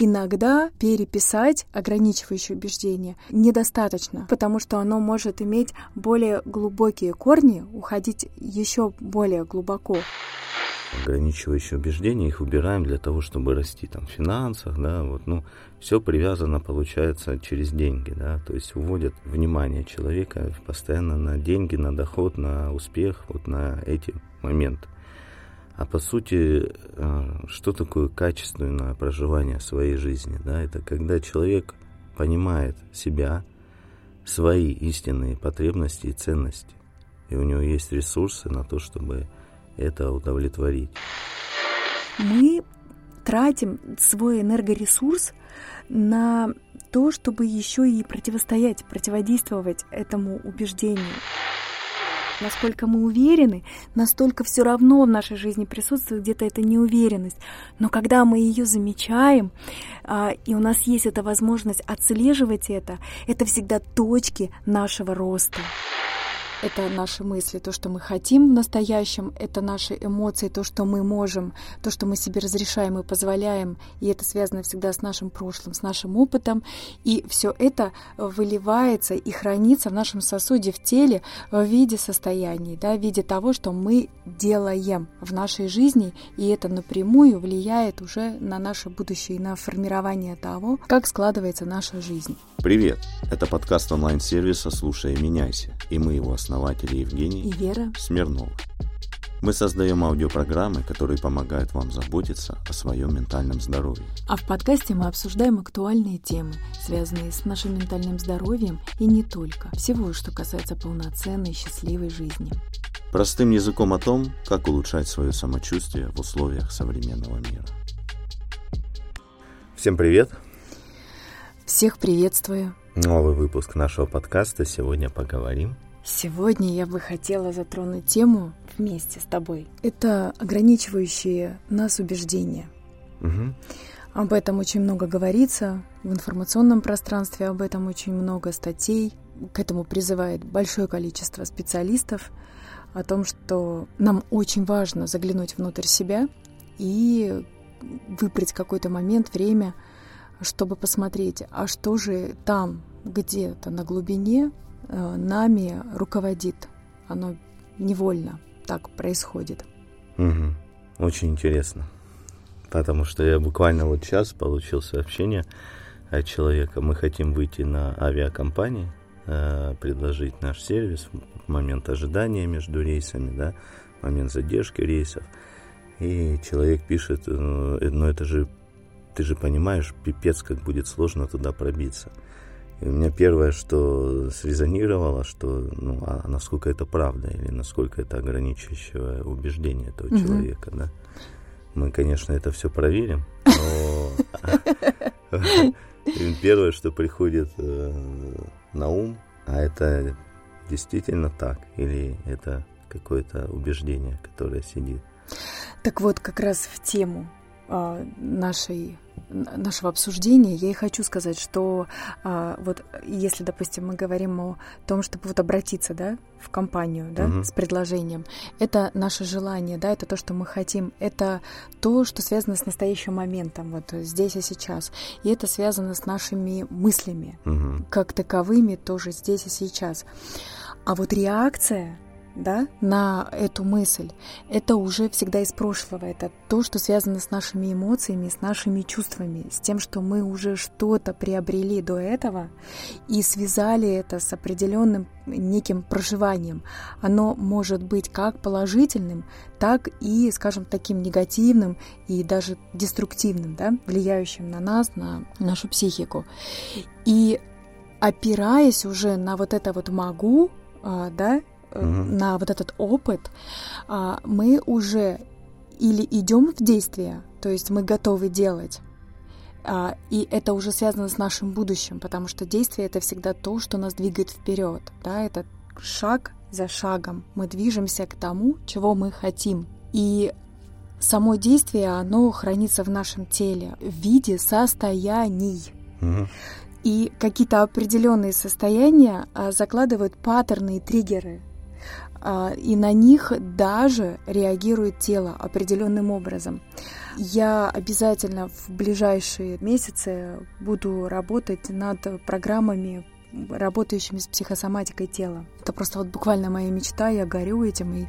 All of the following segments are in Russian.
иногда переписать ограничивающее убеждение недостаточно, потому что оно может иметь более глубокие корни, уходить еще более глубоко ограничивающие убеждения, их убираем для того, чтобы расти там в финансах, да, вот, ну, все привязано, получается, через деньги, да, то есть уводят внимание человека постоянно на деньги, на доход, на успех, вот на эти моменты. А по сути, э, что такое качественное проживание своей жизни, да, это когда человек понимает себя, свои истинные потребности и ценности, и у него есть ресурсы на то, чтобы это удовлетворить. Мы тратим свой энергоресурс на то, чтобы еще и противостоять, противодействовать этому убеждению. Насколько мы уверены, настолько все равно в нашей жизни присутствует где-то эта неуверенность. Но когда мы ее замечаем, а, и у нас есть эта возможность отслеживать это, это всегда точки нашего роста это наши мысли, то, что мы хотим в настоящем, это наши эмоции, то, что мы можем, то, что мы себе разрешаем и позволяем, и это связано всегда с нашим прошлым, с нашим опытом, и все это выливается и хранится в нашем сосуде в теле в виде состояний, да, в виде того, что мы делаем в нашей жизни, и это напрямую влияет уже на наше будущее и на формирование того, как складывается наша жизнь. Привет! Это подкаст онлайн-сервиса «Слушай и меняйся», и мы его основатели Евгений и Вера Смирнова. Мы создаем аудиопрограммы, которые помогают вам заботиться о своем ментальном здоровье. А в подкасте мы обсуждаем актуальные темы, связанные с нашим ментальным здоровьем и не только. Всего, что касается полноценной, счастливой жизни. Простым языком о том, как улучшать свое самочувствие в условиях современного мира. Всем привет! Всех приветствую. Новый выпуск нашего подкаста. Сегодня поговорим. Сегодня я бы хотела затронуть тему вместе с тобой. Это ограничивающие нас убеждения. Угу. Об этом очень много говорится в информационном пространстве, об этом очень много статей. К этому призывает большое количество специалистов о том, что нам очень важно заглянуть внутрь себя и выбрать какой-то момент, время – чтобы посмотреть, а что же там где-то на глубине нами руководит. Оно невольно так происходит. Угу. Очень интересно. Потому что я буквально вот сейчас получил сообщение от человека. Мы хотим выйти на авиакомпании, э, предложить наш сервис момент ожидания между рейсами, да, момент задержки рейсов. И человек пишет, ну, ну это же ты же понимаешь, пипец, как будет сложно туда пробиться. И у меня первое, что срезонировало, что ну, а насколько это правда или насколько это ограничивающее убеждение этого угу. человека, да. Мы, конечно, это все проверим, но первое, что приходит э, на ум, а это действительно так или это какое-то убеждение, которое сидит. Так вот, как раз в тему нашей нашего обсуждения, я и хочу сказать, что а, вот если, допустим, мы говорим о том, чтобы вот обратиться, да, в компанию, да, угу. с предложением, это наше желание, да, это то, что мы хотим, это то, что связано с настоящим моментом, вот здесь и сейчас, и это связано с нашими мыслями, угу. как таковыми тоже здесь и сейчас. А вот реакция да, на эту мысль, это уже всегда из прошлого. Это то, что связано с нашими эмоциями, с нашими чувствами, с тем, что мы уже что-то приобрели до этого и связали это с определенным неким проживанием. Оно может быть как положительным, так и, скажем, таким негативным и даже деструктивным, да, влияющим на нас, на нашу психику. И опираясь уже на вот это вот могу, а, да, угу. на вот этот опыт, а, мы уже или идем в действие, то есть мы готовы делать, а, и это уже связано с нашим будущим, потому что действие это всегда то, что нас двигает вперед, да, это шаг за шагом мы движемся к тому, чего мы хотим. И само действие, оно хранится в нашем теле в виде состояний. Угу. И какие-то определенные состояния закладывают паттерны и триггеры а, и на них даже реагирует тело определенным образом. Я обязательно в ближайшие месяцы буду работать над программами работающими с психосоматикой тела. Это просто вот буквально моя мечта, я горю этим и э,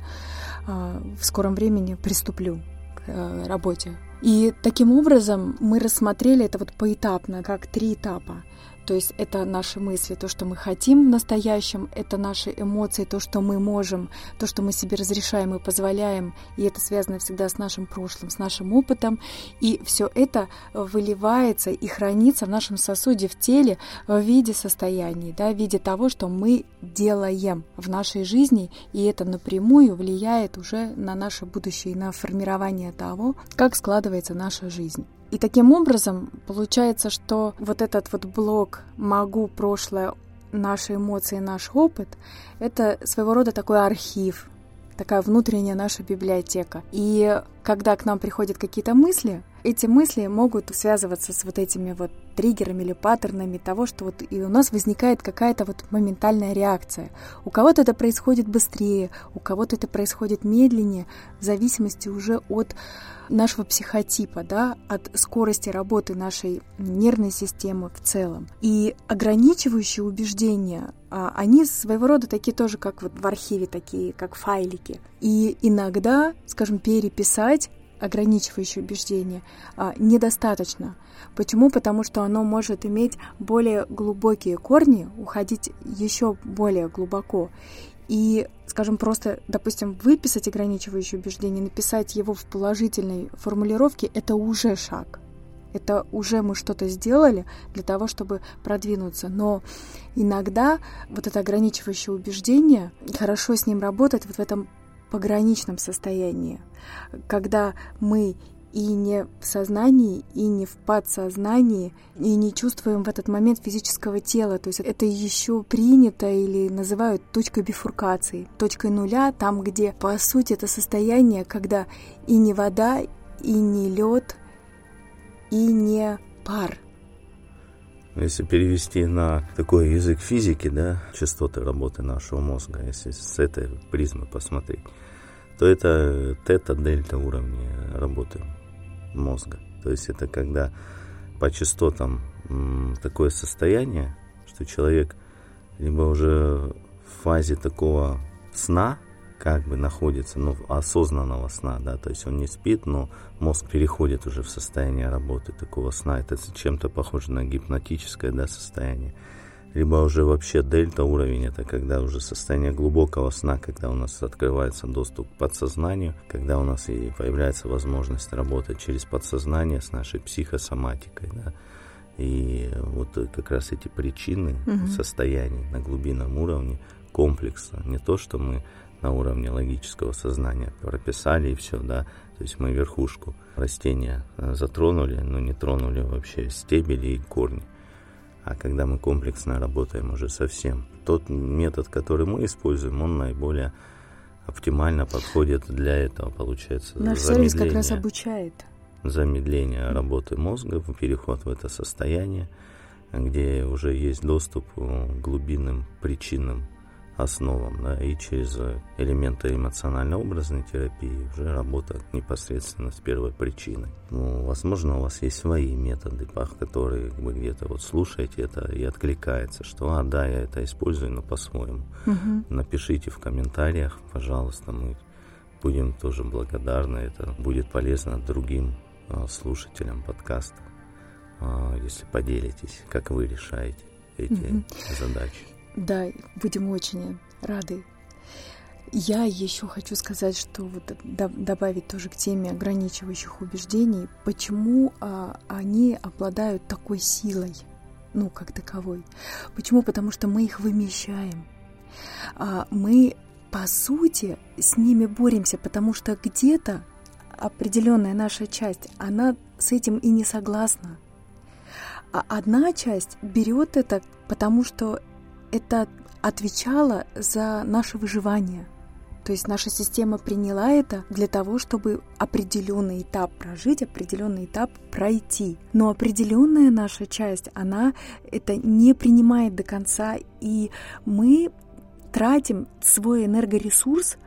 в скором времени приступлю к э, работе. И таким образом мы рассмотрели это вот поэтапно, как три этапа. То есть это наши мысли, то, что мы хотим в настоящем, это наши эмоции, то, что мы можем, то, что мы себе разрешаем и позволяем, и это связано всегда с нашим прошлым, с нашим опытом, и все это выливается и хранится в нашем сосуде, в теле в виде состояний, да, в виде того, что мы делаем в нашей жизни, и это напрямую влияет уже на наше будущее, на формирование того, как складывается наша жизнь. И таким образом получается, что вот этот вот блок «могу прошлое, наши эмоции, наш опыт» — это своего рода такой архив, такая внутренняя наша библиотека. И когда к нам приходят какие-то мысли, эти мысли могут связываться с вот этими вот триггерами или паттернами того, что вот и у нас возникает какая-то вот моментальная реакция. У кого-то это происходит быстрее, у кого-то это происходит медленнее, в зависимости уже от нашего психотипа, да, от скорости работы нашей нервной системы в целом. И ограничивающие убеждения, а, они своего рода такие тоже, как вот в архиве, такие, как файлики. И иногда, скажем, переписать ограничивающее убеждение а, недостаточно. Почему? Потому что оно может иметь более глубокие корни, уходить еще более глубоко. И, скажем, просто, допустим, выписать ограничивающее убеждение, написать его в положительной формулировке, это уже шаг. Это уже мы что-то сделали для того, чтобы продвинуться. Но иногда вот это ограничивающее убеждение, хорошо с ним работать вот в этом пограничном состоянии, когда мы и не в сознании, и не в подсознании, и не чувствуем в этот момент физического тела. То есть это еще принято или называют точкой бифуркации, точкой нуля, там, где, по сути, это состояние, когда и не вода, и не лед, и не пар. Если перевести на такой язык физики, да, частоты работы нашего мозга, если с этой призмы посмотреть, то это тета-дельта уровни работы мозга. То есть это когда по частотам такое состояние, что человек либо уже в фазе такого сна, как бы находится, ну, осознанного сна, да, то есть он не спит, но мозг переходит уже в состояние работы такого сна. Это чем-то похоже на гипнотическое, да, состояние либо уже вообще дельта уровень, это когда уже состояние глубокого сна, когда у нас открывается доступ к подсознанию, когда у нас и появляется возможность работать через подсознание с нашей психосоматикой, да, и вот как раз эти причины угу. состояний на глубинном уровне комплекса, не то, что мы на уровне логического сознания прописали и все, да, то есть мы верхушку растения э, затронули, но не тронули вообще стебели и корни. А когда мы комплексно работаем уже совсем, тот метод, который мы используем, он наиболее оптимально подходит для этого, получается. Наш сервис как раз обучает. Замедление работы мозга, переход в это состояние, где уже есть доступ к глубинным причинам основам, да, и через элементы эмоционально-образной терапии уже работа непосредственно с первой причиной. Ну, возможно, у вас есть свои методы, по которые вы где-то вот слушаете это и откликается, что, а, да, я это использую, но по-своему. Угу. Напишите в комментариях, пожалуйста, мы будем тоже благодарны, это будет полезно другим а, слушателям подкаста, а, если поделитесь, как вы решаете эти угу. задачи. Да, будем очень рады. Я еще хочу сказать, что вот добавить тоже к теме ограничивающих убеждений, почему а, они обладают такой силой, ну, как таковой. Почему? Потому что мы их вымещаем. А, мы, по сути, с ними боремся, потому что где-то определенная наша часть, она с этим и не согласна. А одна часть берет это, потому что это отвечало за наше выживание. То есть наша система приняла это для того, чтобы определенный этап прожить, определенный этап пройти. Но определенная наша часть, она это не принимает до конца, и мы тратим свой энергоресурс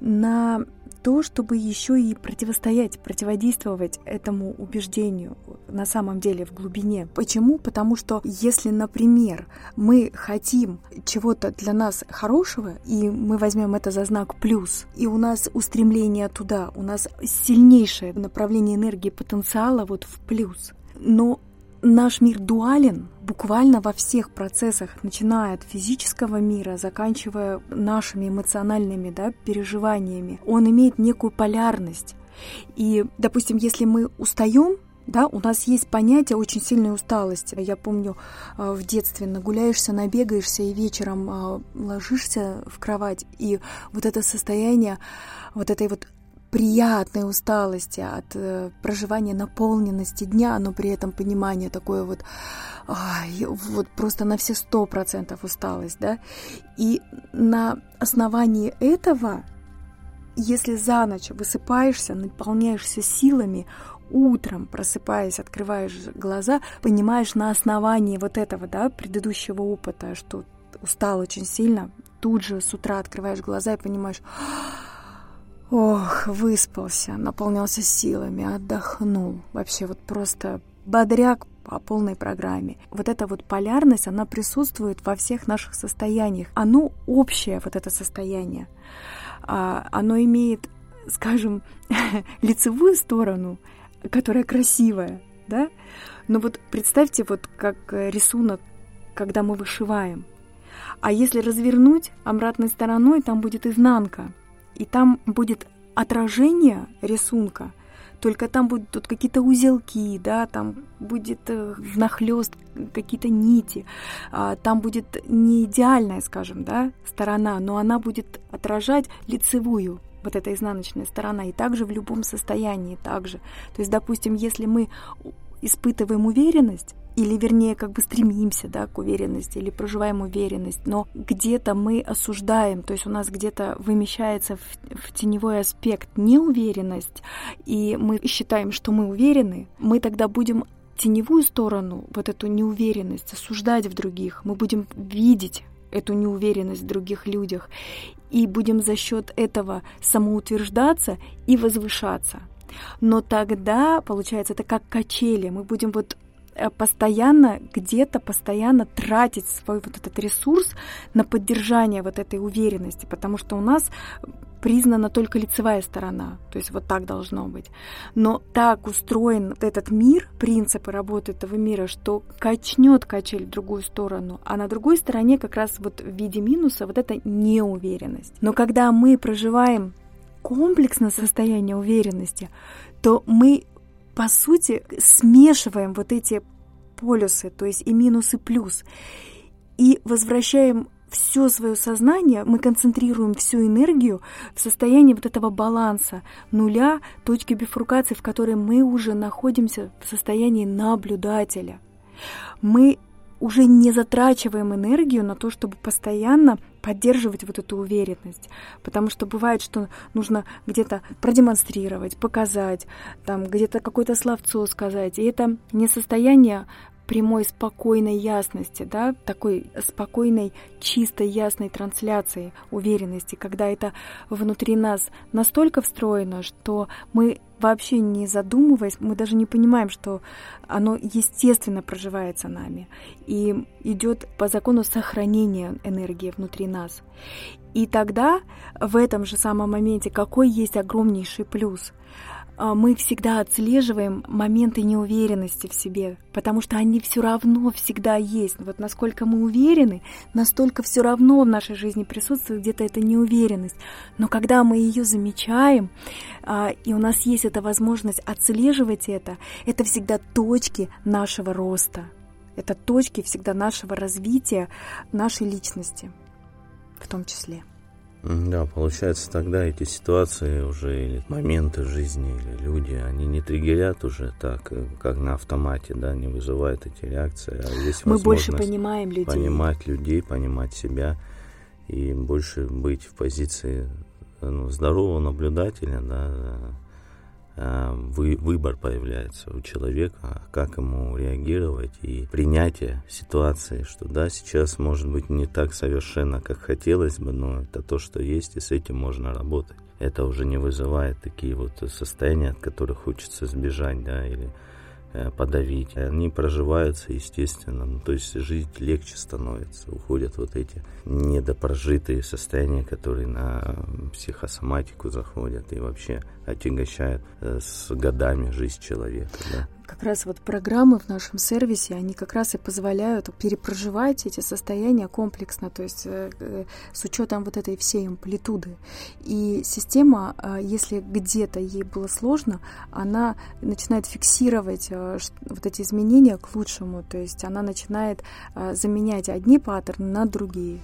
на то, чтобы еще и противостоять, противодействовать этому убеждению на самом деле в глубине. Почему? Потому что если, например, мы хотим чего-то для нас хорошего, и мы возьмем это за знак плюс, и у нас устремление туда, у нас сильнейшее направление энергии потенциала вот в плюс, но наш мир дуален буквально во всех процессах, начиная от физического мира, заканчивая нашими эмоциональными да, переживаниями. Он имеет некую полярность. И, допустим, если мы устаем, да, у нас есть понятие очень сильной усталости. Я помню, а, в детстве нагуляешься, набегаешься и вечером а, ложишься в кровать, и вот это состояние вот этой вот приятной усталости, от э, проживания наполненности дня, но при этом понимание такое вот, ай, вот просто на все сто процентов усталость, да. И на основании этого, если за ночь высыпаешься, наполняешься силами, утром, просыпаясь, открываешь глаза, понимаешь на основании вот этого, да, предыдущего опыта, что устал очень сильно, тут же с утра открываешь глаза и понимаешь, Ох, выспался, наполнялся силами, отдохнул. Вообще вот просто бодряк по полной программе. Вот эта вот полярность, она присутствует во всех наших состояниях. Оно общее, вот это состояние. А, оно имеет, скажем, лицевую сторону, которая красивая, да? Но вот представьте, вот как рисунок, когда мы вышиваем. А если развернуть обратной стороной, там будет изнанка – и там будет отражение рисунка, только там будут тут какие-то узелки, да, там будет э, внахлёст какие-то нити, а, там будет не идеальная, скажем, да, сторона, но она будет отражать лицевую вот эта изнаночная сторона, и также в любом состоянии также. То есть, допустим, если мы испытываем уверенность, или вернее как бы стремимся да, к уверенности или проживаем уверенность, но где-то мы осуждаем, то есть у нас где-то вымещается в, в теневой аспект неуверенность, и мы считаем, что мы уверены, мы тогда будем теневую сторону, вот эту неуверенность осуждать в других, мы будем видеть эту неуверенность в других людях и будем за счет этого самоутверждаться и возвышаться. Но тогда, получается, это как качели. Мы будем вот Э, постоянно где-то постоянно тратить свой вот этот ресурс на поддержание вот этой уверенности, потому что у нас признана только лицевая сторона, то есть вот так должно быть. Но так устроен этот мир, принципы работы этого мира, что качнет качель в другую сторону, а на другой стороне как раз вот в виде минуса вот эта неуверенность. Но когда мы проживаем комплексное состояние уверенности, то мы по сути, смешиваем вот эти полюсы, то есть и минус, и плюс, и возвращаем все свое сознание, мы концентрируем всю энергию в состоянии вот этого баланса, нуля, точки бифуркации, в которой мы уже находимся в состоянии наблюдателя. Мы уже не затрачиваем энергию на то, чтобы постоянно поддерживать вот эту уверенность. Потому что бывает, что нужно где-то продемонстрировать, показать, там где-то какое-то словцо сказать. И это не состояние прямой спокойной ясности, да, такой спокойной, чистой, ясной трансляции уверенности, когда это внутри нас настолько встроено, что мы вообще не задумываясь, мы даже не понимаем, что оно естественно проживается нами и идет по закону сохранения энергии внутри нас. И тогда в этом же самом моменте какой есть огромнейший плюс – мы всегда отслеживаем моменты неуверенности в себе, потому что они все равно всегда есть. Вот насколько мы уверены, настолько все равно в нашей жизни присутствует где-то эта неуверенность. Но когда мы ее замечаем, а, и у нас есть эта возможность отслеживать это, это всегда точки нашего роста. Это точки всегда нашего развития, нашей личности в том числе. Да, получается, тогда эти ситуации уже, или моменты жизни, или люди, они не триггерят уже так, э, как на автомате, да, не вызывают эти реакции. А здесь Мы больше понимаем людей. Понимать людей, понимать себя и больше быть в позиции ну, здорового наблюдателя, да, э, вы, выбор появляется у человека, как ему реагировать и принятие ситуации, что да, сейчас может быть не так совершенно, как хотелось бы, но это то, что есть, и с этим можно работать. Это уже не вызывает такие вот состояния, от которых хочется сбежать, да, или Э, подавить. Они проживаются естественно, ну, то есть жить легче становится. Уходят вот эти недопрожитые состояния, которые на психосоматику заходят и вообще отягощают э, с годами жизнь человека. Да? Как раз вот программы в нашем сервисе, они как раз и позволяют перепроживать эти состояния комплексно, то есть э, э, с учетом вот этой всей амплитуды. И система, э, если где-то ей было сложно, она начинает фиксировать вот эти изменения к лучшему, то есть она начинает заменять одни паттерны на другие.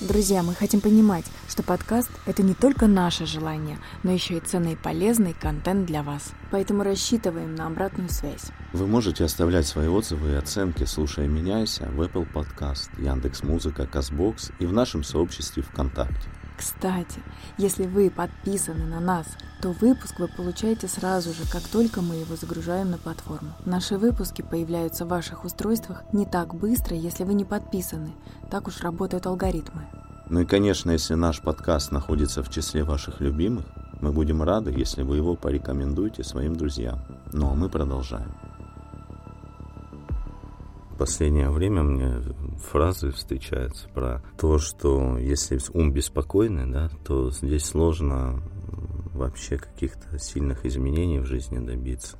Друзья, мы хотим понимать, что подкаст – это не только наше желание, но еще и ценный и полезный контент для вас. Поэтому рассчитываем на обратную связь. Вы можете оставлять свои отзывы и оценки, слушая «Меняйся» в Apple Podcast, Яндекс.Музыка, Казбокс и в нашем сообществе ВКонтакте. Кстати, если вы подписаны на нас, то выпуск вы получаете сразу же, как только мы его загружаем на платформу. Наши выпуски появляются в ваших устройствах не так быстро, если вы не подписаны. Так уж работают алгоритмы. Ну и, конечно, если наш подкаст находится в числе ваших любимых, мы будем рады, если вы его порекомендуете своим друзьям. Ну а мы продолжаем последнее время мне фразы встречаются про то, что если ум беспокойный, да, то здесь сложно вообще каких-то сильных изменений в жизни добиться.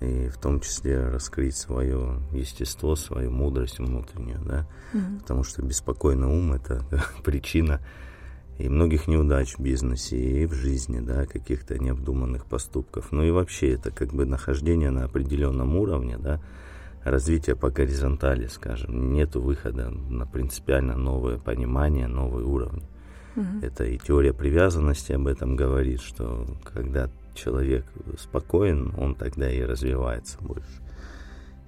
И в том числе раскрыть свое естество, свою мудрость внутреннюю, да, угу. потому что беспокойный ум это причина и многих неудач в бизнесе, и в жизни, да, каких-то необдуманных поступков. Ну и вообще это как бы нахождение на определенном уровне, да, развития по горизонтали, скажем. Нет выхода на принципиально новое понимание, новый уровень. Угу. Это и теория привязанности об этом говорит, что когда человек спокоен, он тогда и развивается больше.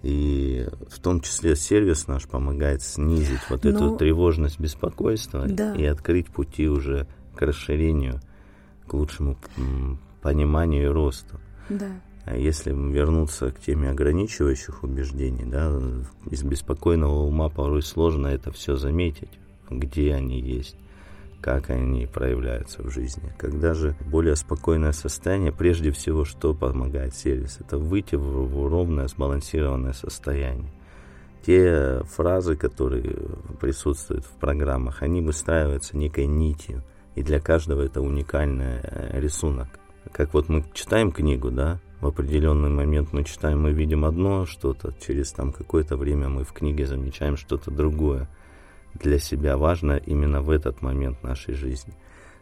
И в том числе сервис наш помогает снизить вот Но... эту ну, тревожность, беспокойство да. и открыть пути уже к расширению, к лучшему пониманию и росту. Да. А если вернуться к теме ограничивающих убеждений, да, из беспокойного ума порой сложно это все заметить, где они есть, как они проявляются в жизни. Когда же более спокойное состояние, прежде всего, что помогает сервис, это выйти в, ровное, сбалансированное состояние. Те фразы, которые присутствуют в программах, они выстраиваются некой нитью, и для каждого это уникальный э, рисунок. Как вот мы читаем книгу, да, в определенный момент мы читаем, мы видим одно что-то, через там какое-то время мы в книге замечаем что-то другое. Для себя важно именно в этот момент нашей жизни.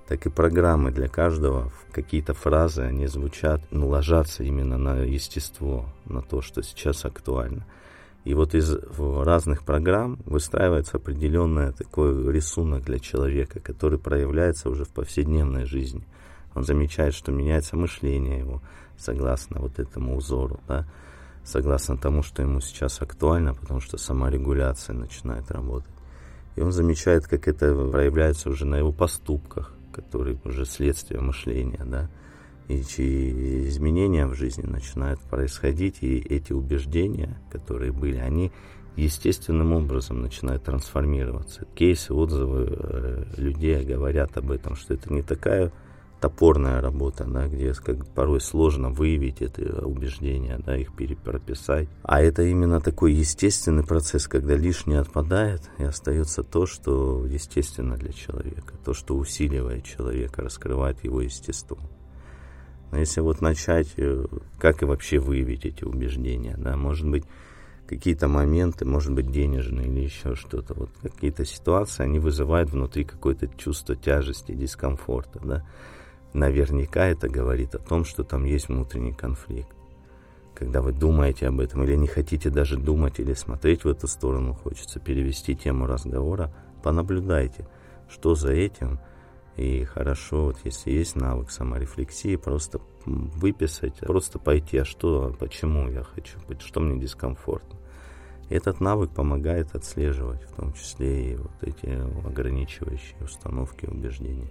Так и программы для каждого, какие-то фразы, они звучат, ну, ложатся именно на естество, на то, что сейчас актуально. И вот из разных программ выстраивается определенный такой рисунок для человека, который проявляется уже в повседневной жизни. Он замечает, что меняется мышление его, согласно вот этому узору, да, согласно тому, что ему сейчас актуально, потому что сама регуляция начинает работать. И он замечает, как это проявляется уже на его поступках, которые уже следствие мышления, да, и чьи изменения в жизни начинают происходить, и эти убеждения, которые были, они естественным образом начинают трансформироваться. Кейсы, отзывы э, людей говорят об этом, что это не такая топорная работа, да, где как порой сложно выявить это убеждение, да, их перепрописать. А это именно такой естественный процесс, когда лишнее отпадает, и остается то, что естественно для человека, то, что усиливает человека, раскрывает его естество. Но если вот начать, э, как и вообще выявить эти убеждения, да, может быть, какие-то моменты, может быть, денежные или еще что-то, вот какие-то ситуации, они вызывают внутри какое-то чувство тяжести, дискомфорта, да, наверняка это говорит о том, что там есть внутренний конфликт. Когда вы думаете об этом или не хотите даже думать или смотреть в эту сторону, хочется перевести тему разговора, понаблюдайте, что за этим. И хорошо, вот если есть навык саморефлексии, просто выписать, просто пойти, а что, а почему я хочу, что мне дискомфортно. Этот навык помогает отслеживать, в том числе и вот эти ограничивающие установки, убеждения.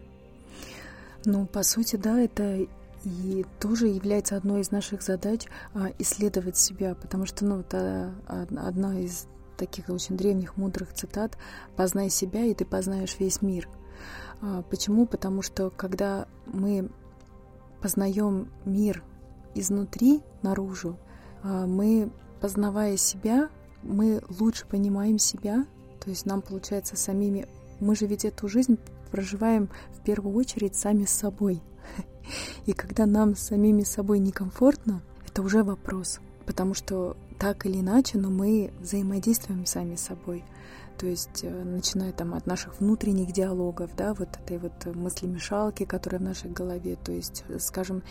Ну, по сути, да, это И тоже является одной из наших задач а, исследовать себя, потому что ну, это одна из таких очень древних мудрых цитат «Познай себя, и ты познаешь весь мир». А, почему? Потому что когда мы познаем мир изнутри наружу, а, мы, познавая себя, мы лучше понимаем себя, то есть нам получается самими... Мы же ведь эту жизнь проживаем в первую очередь сами с собой. И когда нам самими собой некомфортно, это уже вопрос. Потому что так или иначе, но мы взаимодействуем сами с собой. То есть, э, начиная там от наших внутренних диалогов, да, вот этой вот мысли-мешалки, которая в нашей голове, то есть, скажем,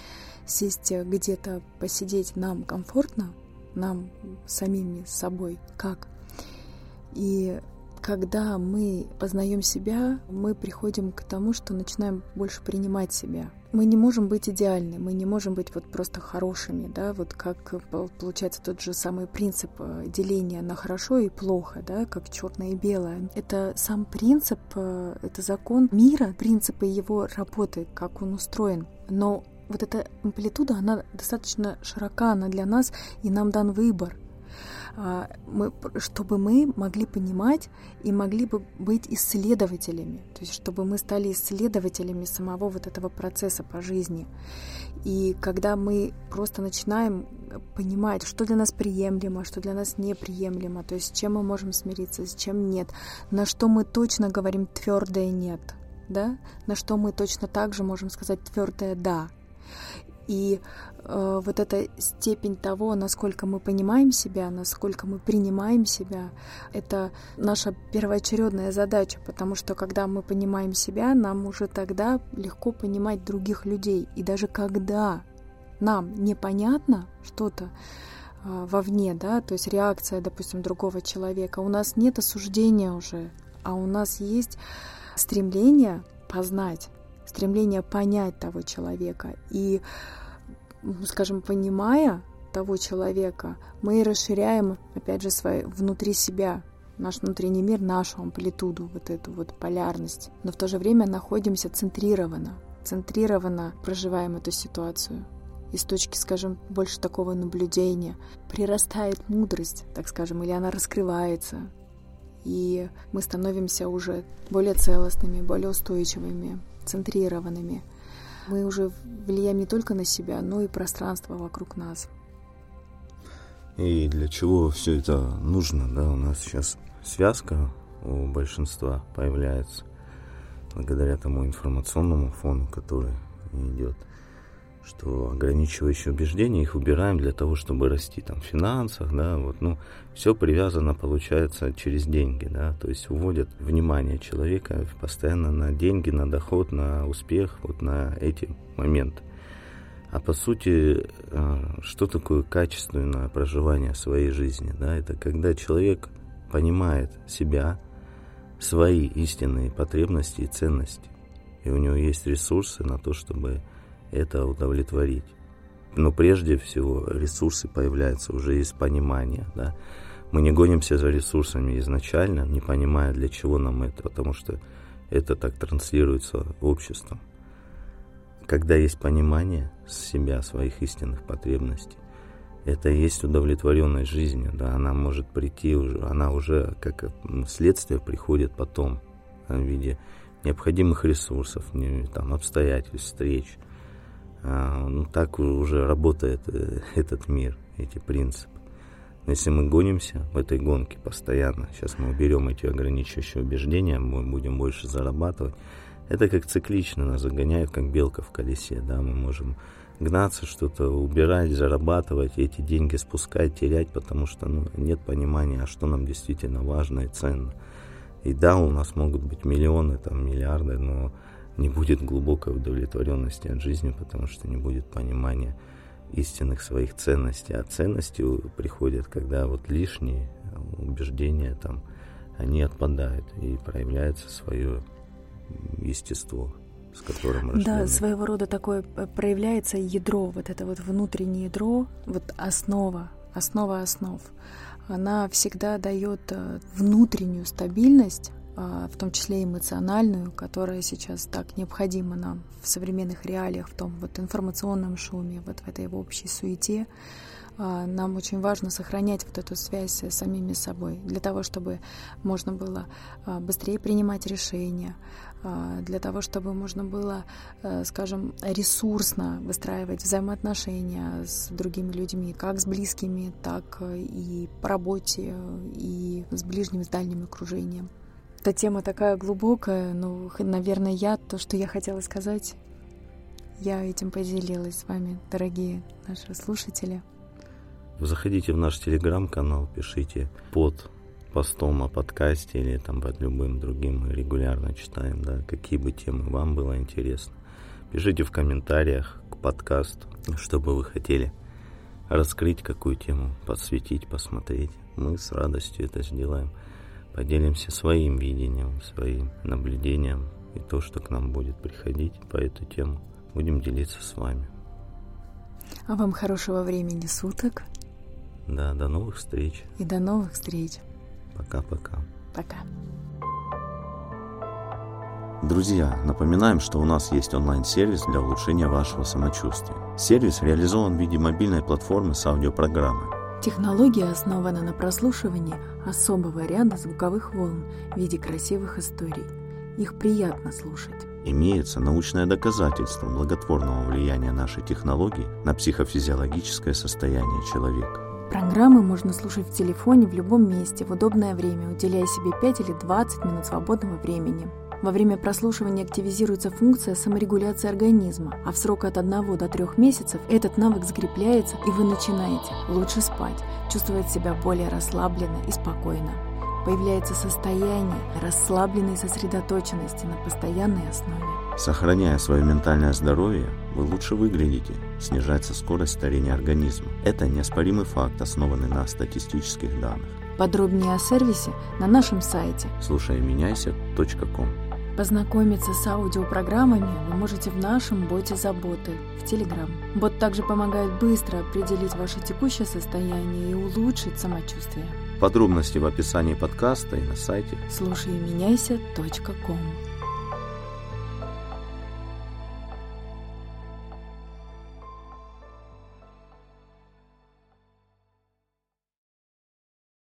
сесть где-то, посидеть нам комфортно, нам самими с собой, как? И когда мы познаем себя, мы приходим к тому, что начинаем больше принимать себя. Мы не можем быть идеальны, мы не можем быть вот просто хорошими, да, вот как получается тот же самый принцип э, деления на хорошо и плохо, да, как черное и белое. Это сам принцип, э, это закон мира, принципы его работы, как он устроен. Но вот эта амплитуда, она достаточно широка, она для нас, и нам дан выбор. А, мы, чтобы мы могли понимать и могли бы быть исследователями, то есть чтобы мы стали исследователями самого вот этого процесса по жизни. И когда мы просто начинаем понимать, что для нас приемлемо, что для нас неприемлемо, то есть с чем мы можем смириться, с чем нет, на что мы точно говорим твердое нет, да, на что мы точно так же можем сказать твердое да. И э, вот эта степень того, насколько мы понимаем себя, насколько мы принимаем себя, это наша первоочередная задача, потому что когда мы понимаем себя, нам уже тогда легко понимать других людей. И даже когда нам непонятно что-то э, вовне, да, то есть реакция, допустим, другого человека, у нас нет осуждения уже, а у нас есть стремление познать стремление понять того человека. И, скажем, понимая того человека, мы расширяем, опять же, свои, внутри себя, наш внутренний мир, нашу амплитуду, вот эту вот полярность. Но в то же время находимся центрированно, центрированно проживаем эту ситуацию. И с точки, скажем, больше такого наблюдения прирастает мудрость, так скажем, или она раскрывается. И мы становимся уже более целостными, более устойчивыми, центрированными. Мы уже влияем не только на себя, но и пространство вокруг нас. И для чего все это нужно? Да, у нас сейчас связка у большинства появляется благодаря тому информационному фону, который идет что ограничивающие убеждения их убираем для того, чтобы расти там в финансах, да, вот, ну, все привязано, получается, через деньги, да, то есть уводят внимание человека постоянно на деньги, на доход, на успех, вот на эти моменты. А по сути, э, что такое качественное проживание своей жизни, да, это когда человек понимает себя, свои истинные потребности и ценности, и у него есть ресурсы на то, чтобы это удовлетворить. Но прежде всего ресурсы появляются уже из понимания. Да? Мы не гонимся за ресурсами изначально, не понимая, для чего нам это, потому что это так транслируется обществом. Когда есть понимание себя, своих истинных потребностей, это и есть удовлетворенность жизнью, да, она может прийти уже, она уже как следствие приходит потом в виде необходимых ресурсов, там, обстоятельств, встреч, ну, так уже работает э, этот мир, эти принципы. Но если мы гонимся в этой гонке постоянно, сейчас мы уберем эти ограничивающие убеждения, мы будем больше зарабатывать, это как циклично нас загоняют, как белка в колесе, да, мы можем гнаться, что-то убирать, зарабатывать, эти деньги спускать, терять, потому что ну, нет понимания, а что нам действительно важно и ценно. И да, у нас могут быть миллионы, там, миллиарды, но не будет глубокой удовлетворенности от жизни, потому что не будет понимания истинных своих ценностей. А ценности приходят, когда вот лишние убеждения там, они отпадают и проявляется свое естество, с которым рождены. Да, своего рода такое э, проявляется ядро, вот это вот внутреннее ядро, вот основа, основа основ. Она всегда дает э, внутреннюю стабильность в том числе эмоциональную, которая сейчас так необходима нам в современных реалиях, в том вот информационном шуме, вот в этой общей суете, а, нам очень важно сохранять вот эту связь с самими собой, для того, чтобы можно было а, быстрее принимать решения, а, для того, чтобы можно было, скажем, ресурсно выстраивать взаимоотношения с другими людьми, как с близкими, так и по работе, и с ближним, с дальним окружением. Эта тема такая глубокая, но, наверное, я то, что я хотела сказать, я этим поделилась с вами, дорогие наши слушатели. Заходите в наш телеграм-канал, пишите под постом о подкасте или там под любым другим мы регулярно читаем, да, какие бы темы вам было интересно. Пишите в комментариях к подкасту, что бы вы хотели раскрыть, какую тему подсветить, посмотреть. Мы с радостью это сделаем. Поделимся своим видением, своим наблюдением и то, что к нам будет приходить по эту тему. Будем делиться с вами. А вам хорошего времени суток. Да, до новых встреч. И до новых встреч. Пока-пока. Пока. Друзья, напоминаем, что у нас есть онлайн-сервис для улучшения вашего самочувствия. Сервис реализован в виде мобильной платформы с аудиопрограммой. Технология основана на прослушивании особого ряда звуковых волн в виде красивых историй. Их приятно слушать. Имеется научное доказательство благотворного влияния нашей технологии на психофизиологическое состояние человека. Программы можно слушать в телефоне в любом месте в удобное время, уделяя себе 5 или 20 минут свободного времени. Во время прослушивания активизируется функция саморегуляции организма, а в срок от 1 до 3 месяцев этот навык закрепляется, и вы начинаете лучше спать, чувствовать себя более расслабленно и спокойно. Появляется состояние расслабленной сосредоточенности на постоянной основе. Сохраняя свое ментальное здоровье, вы лучше выглядите, снижается скорость старения организма. Это неоспоримый факт, основанный на статистических данных. Подробнее о сервисе на нашем сайте слушайменяйся.ком Познакомиться с аудиопрограммами вы можете в нашем боте заботы в Telegram. Бот также помогает быстро определить ваше текущее состояние и улучшить самочувствие. Подробности в описании подкаста и на сайте слушайменяйся.ком